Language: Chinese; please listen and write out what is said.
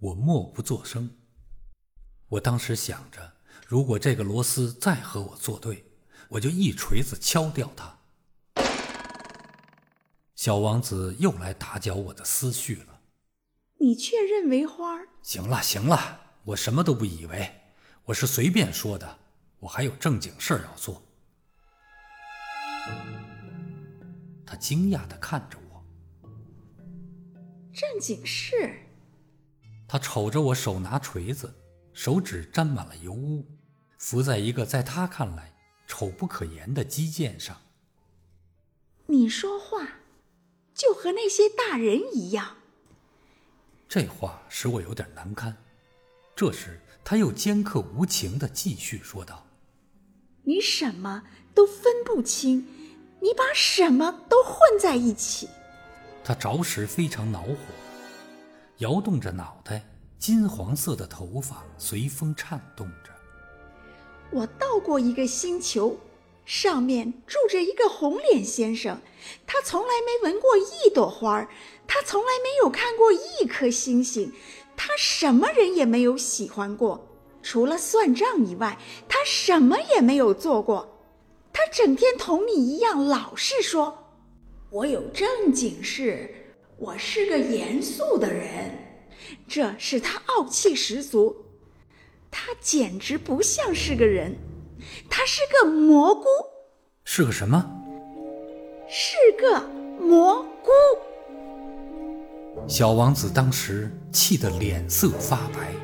我默不作声。我当时想着，如果这个螺丝再和我作对，我就一锤子敲掉它。小王子又来打搅我的思绪了。你确认为花儿……行了行了，我什么都不以为，我是随便说的。我还有正经事儿要做。他惊讶的看着我。正经事？他瞅着我手拿锤子，手指沾满了油污，伏在一个在他看来丑不可言的肌腱上。你说话。就和那些大人一样。这话使我有点难堪。这时，他又尖刻无情的继续说道：“你什么都分不清，你把什么都混在一起。”他着实非常恼火，摇动着脑袋，金黄色的头发随风颤动着。我到过一个星球。上面住着一个红脸先生，他从来没闻过一朵花儿，他从来没有看过一颗星星，他什么人也没有喜欢过，除了算账以外，他什么也没有做过。他整天同你一样，老是说：“我有正经事，我是个严肃的人。”这使他傲气十足，他简直不像是个人。他是个蘑菇，是个什么？是个蘑菇。小王子当时气得脸色发白。